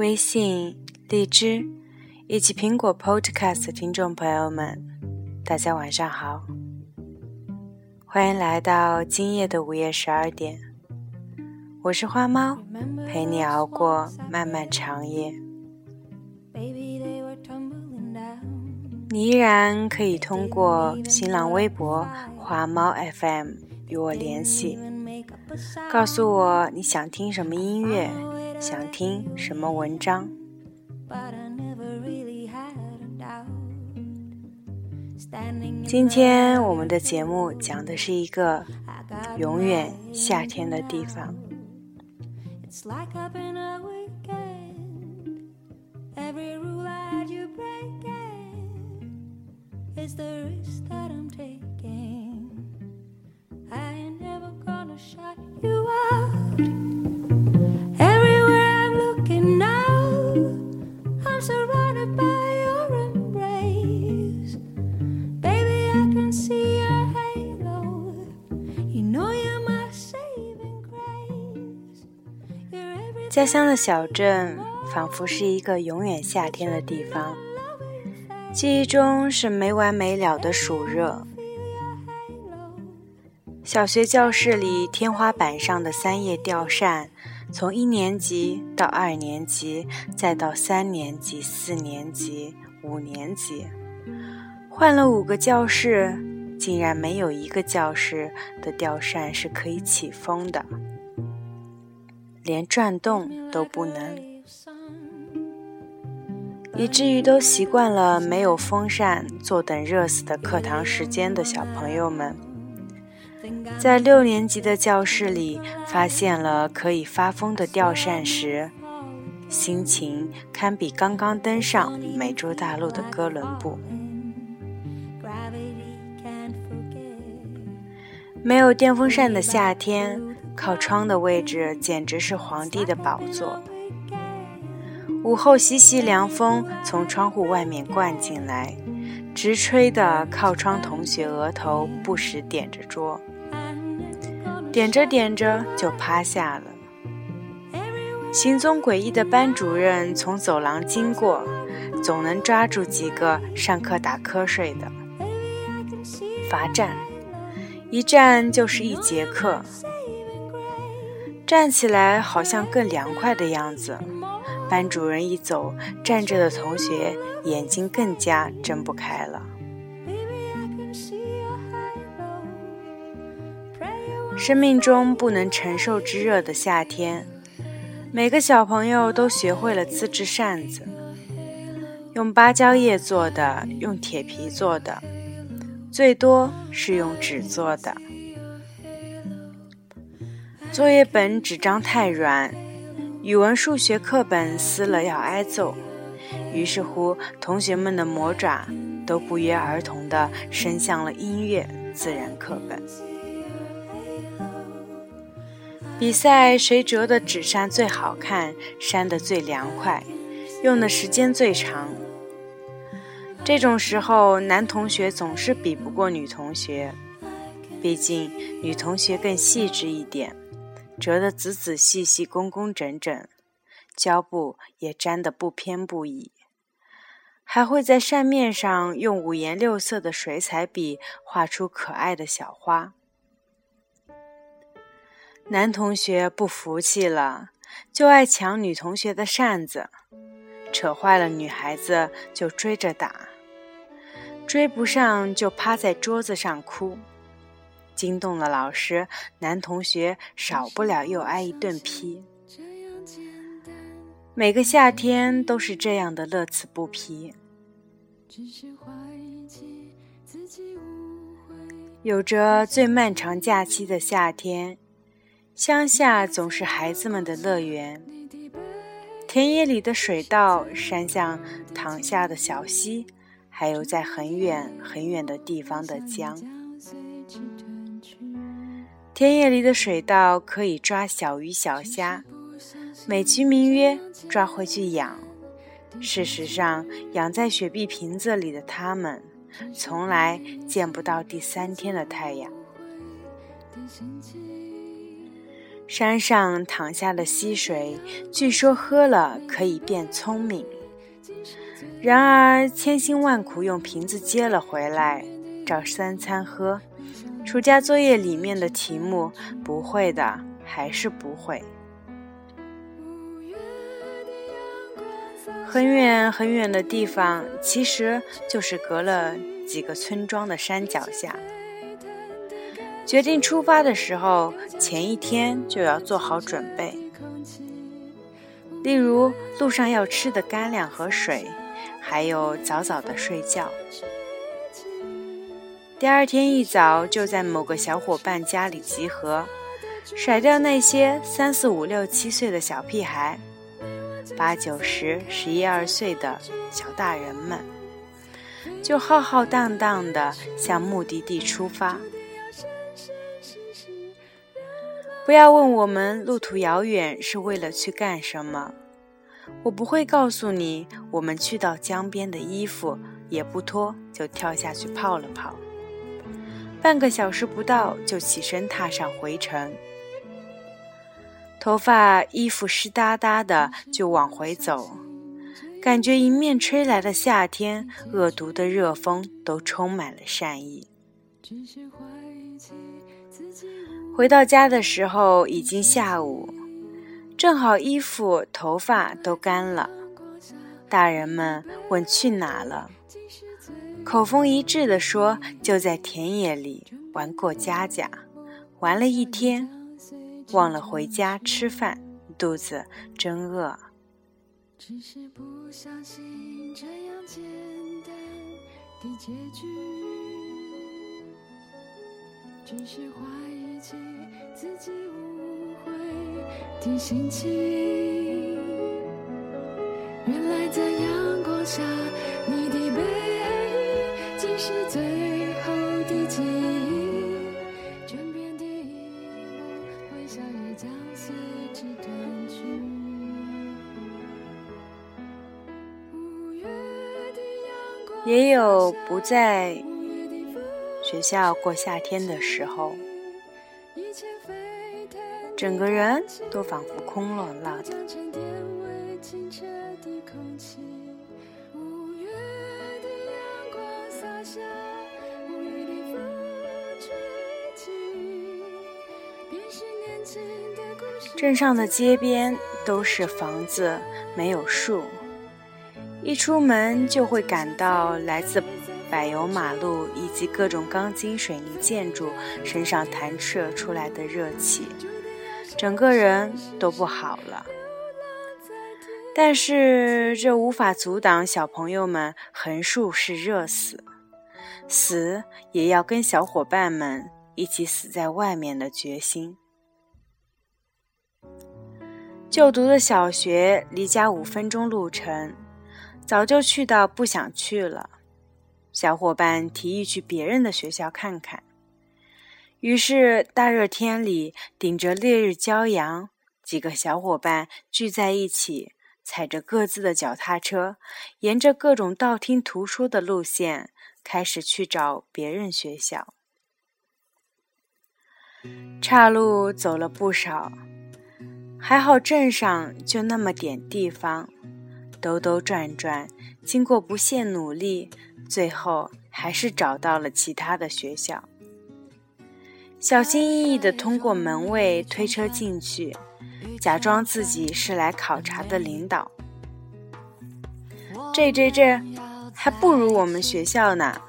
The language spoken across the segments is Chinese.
微信、荔枝以及苹果 Podcast 的听众朋友们，大家晚上好，欢迎来到今夜的午夜十二点。我是花猫，陪你熬过漫漫长夜。你依然可以通过新浪微博“花猫 FM” 与我联系，告诉我你想听什么音乐，想听什么文章。今天我们的节目讲的是一个永远夏天的地方。家乡的小镇仿佛是一个永远夏天的地方。记忆中是没完没了的暑热。小学教室里天花板上的三叶吊扇，从一年级到二年级，再到三年级、四年级、五年级，换了五个教室，竟然没有一个教室的吊扇是可以起风的，连转动都不能。以至于都习惯了没有风扇坐等热死的课堂时间的小朋友们，在六年级的教室里发现了可以发疯的吊扇时，心情堪比刚刚登上美洲大陆的哥伦布。没有电风扇的夏天，靠窗的位置简直是皇帝的宝座。午后，习习凉风从窗户外面灌进来，直吹的靠窗同学额头不时点着桌，点着点着就趴下了。行踪诡异的班主任从走廊经过，总能抓住几个上课打瞌睡的，罚站，一站就是一节课，站起来好像更凉快的样子。班主任一走，站着的同学眼睛更加睁不开了。生命中不能承受之热的夏天，每个小朋友都学会了自制扇子，用芭蕉叶做的，用铁皮做的，最多是用纸做的。作业本纸张太软。语文、数学课本撕了要挨揍，于是乎，同学们的魔爪都不约而同地伸向了音乐、自然课本。比赛谁折的纸扇最好看，扇得最凉快，用的时间最长。这种时候，男同学总是比不过女同学，毕竟女同学更细致一点。折得仔仔细细、工工整整，胶布也粘得不偏不倚，还会在扇面上用五颜六色的水彩笔画出可爱的小花。男同学不服气了，就爱抢女同学的扇子，扯坏了女孩子就追着打，追不上就趴在桌子上哭。惊动了老师，男同学少不了又挨一顿批。每个夏天都是这样的乐此不疲。有着最漫长假期的夏天，乡下总是孩子们的乐园。田野里的水稻，山上淌下的小溪，还有在很远很远的地方的江。田野里的水稻可以抓小鱼小虾，美其名曰抓回去养。事实上，养在雪碧瓶子里的它们，从来见不到第三天的太阳。山上淌下的溪水，据说喝了可以变聪明。然而千辛万苦用瓶子接了回来，照三餐喝。暑假作业里面的题目不会的，还是不会。很远很远的地方，其实就是隔了几个村庄的山脚下。决定出发的时候，前一天就要做好准备，例如路上要吃的干粮和水，还有早早的睡觉。第二天一早就在某个小伙伴家里集合，甩掉那些三四五六七岁的小屁孩。八九十、十一二岁的小大人们，就浩浩荡荡地向目的地出发。不要问我们路途遥远是为了去干什么，我不会告诉你。我们去到江边的衣服也不脱，就跳下去泡了泡。半个小时不到，就起身踏上回程。头发、衣服湿哒哒的，就往回走，感觉迎面吹来的夏天，恶毒的热风都充满了善意。回到家的时候已经下午，正好衣服、头发都干了。大人们问去哪了，口风一致的说就在田野里玩过家家，玩了一天。忘了回家吃饭，肚子真饿。只是不相信这样简单的结局，只是怀疑起自己误会的心情。原来在阳光下，你的背影是最后的记忆。也有不在学校过夏天的时候，整个人都仿佛空落落的。镇上的街边都是房子，没有树。一出门就会感到来自柏油马路以及各种钢筋水泥建筑身上弹射出来的热气，整个人都不好了。但是这无法阻挡小朋友们横竖是热死，死也要跟小伙伴们一起死在外面的决心。就读的小学离家五分钟路程。早就去到不想去了，小伙伴提议去别人的学校看看。于是大热天里，顶着烈日骄阳，几个小伙伴聚在一起，踩着各自的脚踏车，沿着各种道听途说的路线，开始去找别人学校。岔路走了不少，还好镇上就那么点地方。兜兜转转，经过不懈努力，最后还是找到了其他的学校。小心翼翼地通过门卫推车进去，假装自己是来考察的领导。这这这，还不如我们学校呢。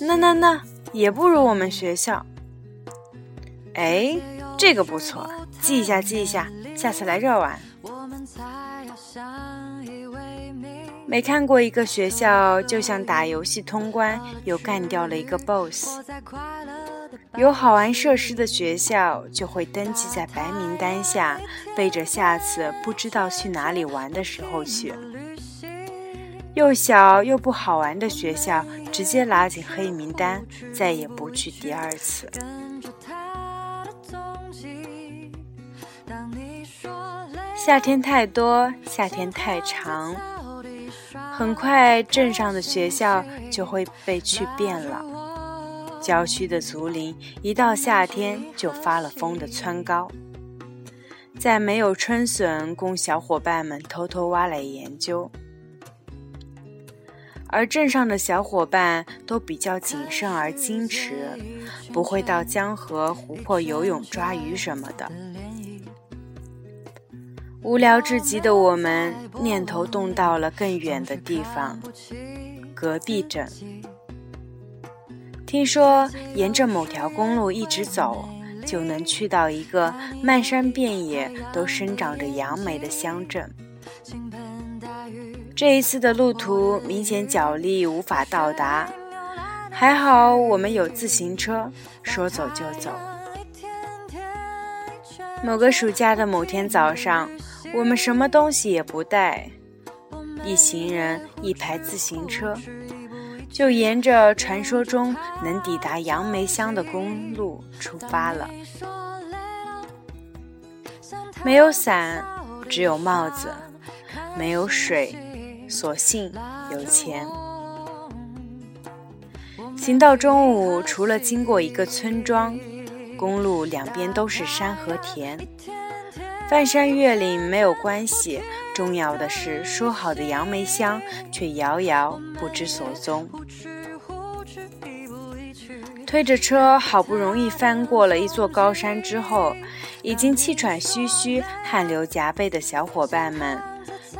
那那那，也不如我们学校。哎，这个不错，记一下记一下，下次来这儿玩。没看过一个学校，就像打游戏通关又干掉了一个 BOSS。有好玩设施的学校就会登记在白名单下，备着下次不知道去哪里玩的时候去。又小又不好玩的学校，直接拉进黑名单，再也不去第二次。夏天太多，夏天太长。很快，镇上的学校就会被去遍了。郊区的竹林，一到夏天就发了疯的蹿高。在没有春笋供小伙伴们偷偷挖来研究。而镇上的小伙伴都比较谨慎而矜持，不会到江河湖泊游泳抓鱼什么的。无聊至极的我们，念头动到了更远的地方——隔壁镇。听说沿着某条公路一直走，就能去到一个漫山遍野都生长着杨梅的乡镇。这一次的路途明显脚力无法到达，还好我们有自行车，说走就走。某个暑假的某天早上，我们什么东西也不带，一行人一排自行车，就沿着传说中能抵达杨梅乡的公路出发了。没有伞，只有帽子；没有水。所幸有钱。行到中午，除了经过一个村庄，公路两边都是山和田，翻山越岭没有关系。重要的是，说好的杨梅香却遥遥不知所踪。推着车，好不容易翻过了一座高山之后，已经气喘吁吁、汗流浃背的小伙伴们。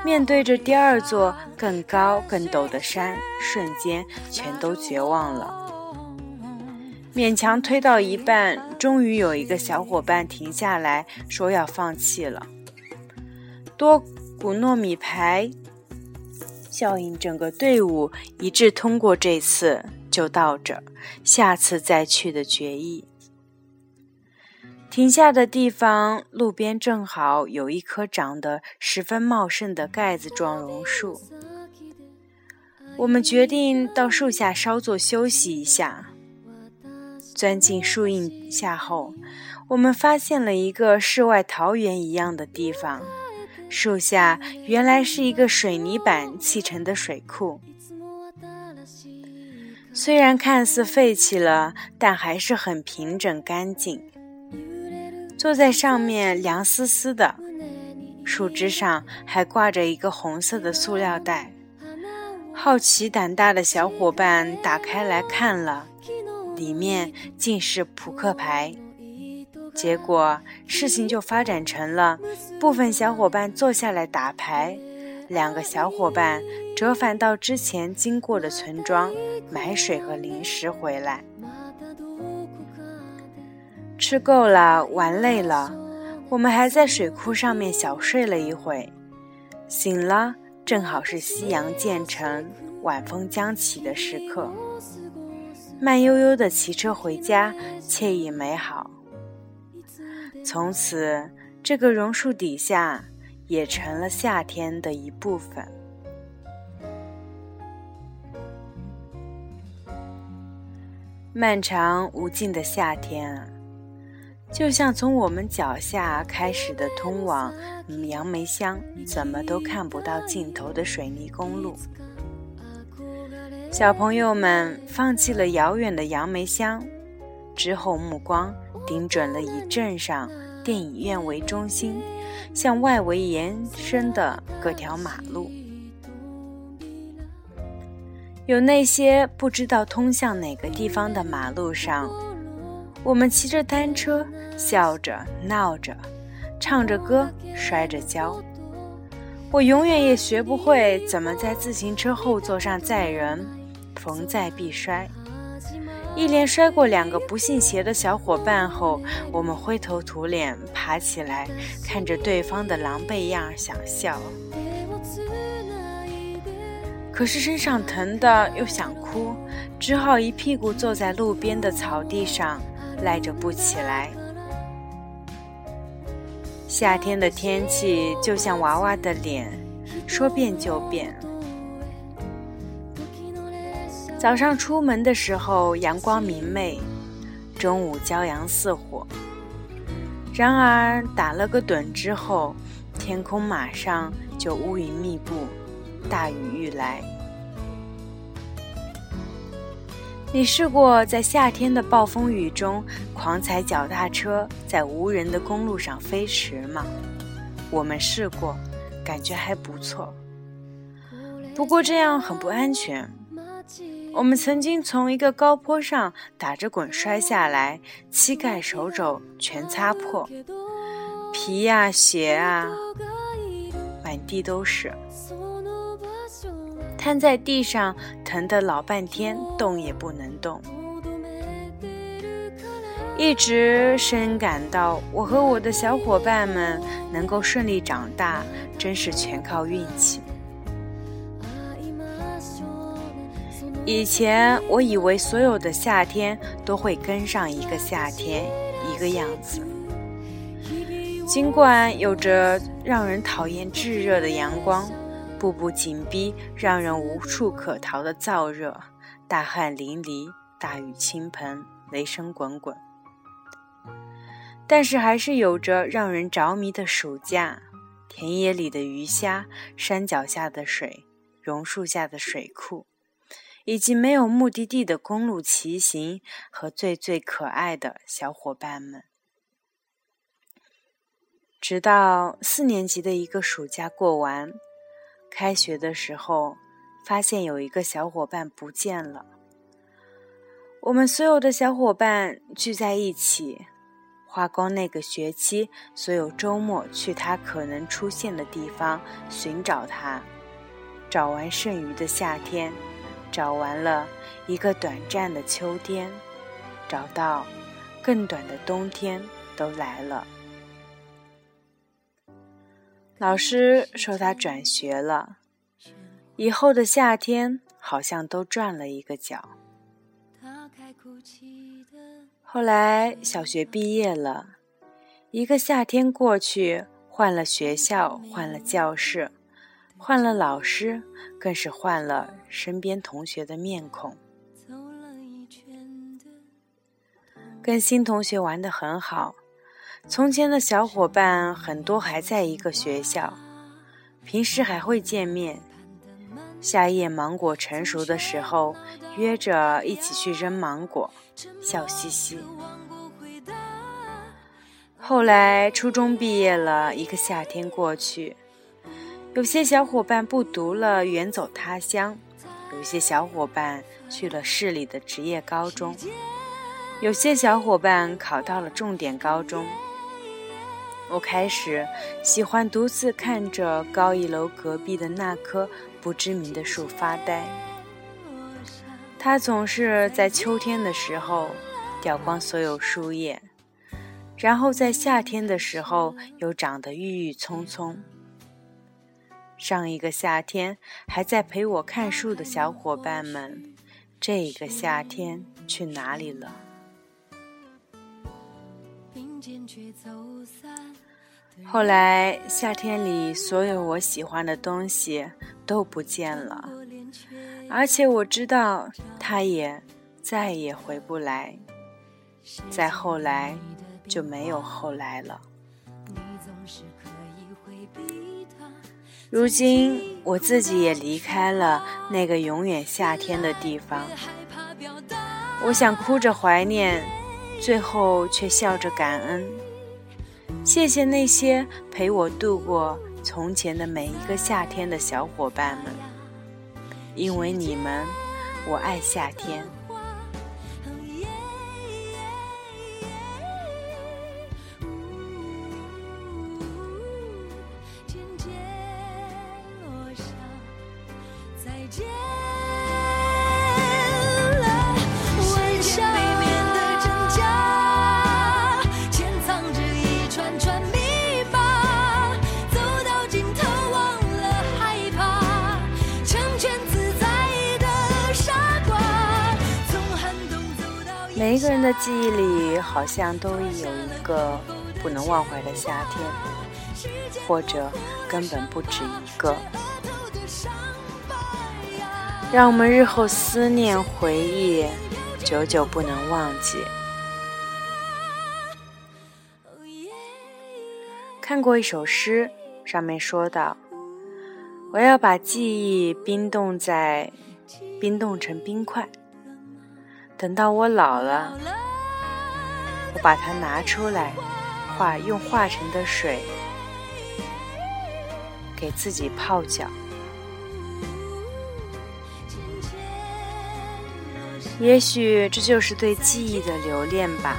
面对着第二座更高更陡的山，瞬间全都绝望了。勉强推到一半，终于有一个小伙伴停下来说要放弃了。多古糯米牌效应，整个队伍一致通过这次就到这，下次再去的决议。停下的地方，路边正好有一棵长得十分茂盛的盖子状榕树。我们决定到树下稍作休息一下。钻进树荫下后，我们发现了一个世外桃源一样的地方。树下原来是一个水泥板砌成的水库，虽然看似废弃了，但还是很平整干净。坐在上面凉丝丝的，树枝上还挂着一个红色的塑料袋。好奇胆大的小伙伴打开来看了，里面竟是扑克牌。结果事情就发展成了部分小伙伴坐下来打牌，两个小伙伴折返到之前经过的村庄买水和零食回来。吃够了，玩累了，我们还在水库上面小睡了一会。醒了，正好是夕阳渐沉、晚风将起的时刻。慢悠悠的骑车回家，惬意美好。从此，这个榕树底下也成了夏天的一部分。漫长无尽的夏天。就像从我们脚下开始的通往杨梅乡，怎么都看不到尽头的水泥公路。小朋友们放弃了遥远的杨梅乡，之后目光盯准了以镇上电影院为中心，向外围延伸的各条马路。有那些不知道通向哪个地方的马路上。我们骑着单车，笑着闹着，唱着歌，摔着跤。我永远也学不会怎么在自行车后座上载人，逢载必摔。一连摔过两个不信邪的小伙伴后，我们灰头土脸爬起来，看着对方的狼狈样想笑，可是身上疼的又想哭，只好一屁股坐在路边的草地上。赖着不起来。夏天的天气就像娃娃的脸，说变就变。早上出门的时候阳光明媚，中午骄阳似火。然而打了个盹之后，天空马上就乌云密布，大雨欲来。你试过在夏天的暴风雨中狂踩脚踏车，在无人的公路上飞驰吗？我们试过，感觉还不错。不过这样很不安全。我们曾经从一个高坡上打着滚摔下来，膝盖、手肘全擦破，皮呀、鞋啊，满地都是，瘫在地上，疼得老半天，动也不能动。一直深感到，我和我的小伙伴们能够顺利长大，真是全靠运气。以前我以为所有的夏天都会跟上一个夏天一个样子，尽管有着让人讨厌炙热的阳光，步步紧逼，让人无处可逃的燥热，大汗淋漓，大雨倾盆，雷声滚滚，但是还是有着让人着迷的暑假，田野里的鱼虾，山脚下的水，榕树下的水库。以及没有目的地的公路骑行和最最可爱的小伙伴们，直到四年级的一个暑假过完，开学的时候，发现有一个小伙伴不见了。我们所有的小伙伴聚在一起，花光那个学期所有周末去他可能出现的地方寻找他，找完剩余的夏天。找完了一个短暂的秋天，找到更短的冬天都来了。老师说他转学了，以后的夏天好像都转了一个角。后来小学毕业了，一个夏天过去，换了学校，换了教室。换了老师，更是换了身边同学的面孔。跟新同学玩得很好，从前的小伙伴很多还在一个学校，平时还会见面。夏夜芒果成熟的时候，约着一起去扔芒果，笑嘻嘻。后来初中毕业了，一个夏天过去。有些小伙伴不读了，远走他乡；有些小伙伴去了市里的职业高中；有些小伙伴考到了重点高中。我开始喜欢独自看着高一楼隔壁的那棵不知名的树发呆。它总是在秋天的时候掉光所有树叶，然后在夏天的时候又长得郁郁葱葱。上一个夏天还在陪我看书的小伙伴们，这个夏天去哪里了？后来夏天里所有我喜欢的东西都不见了，而且我知道他也再也回不来。再后来就没有后来了。如今我自己也离开了那个永远夏天的地方，我想哭着怀念，最后却笑着感恩。谢谢那些陪我度过从前的每一个夏天的小伙伴们，因为你们，我爱夏天。好像都有一个不能忘怀的夏天，或者根本不止一个，让我们日后思念回忆，久久不能忘记。看过一首诗，上面说道：“我要把记忆冰冻在，冰冻成冰块。”等到我老了，我把它拿出来，化用化成的水给自己泡脚。也许这就是对记忆的留恋吧。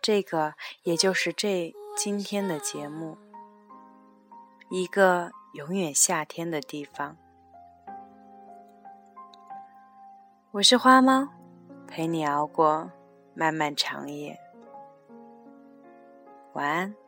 这个也就是这今天的节目，一个永远夏天的地方。我是花猫，陪你熬过漫漫长夜。晚安。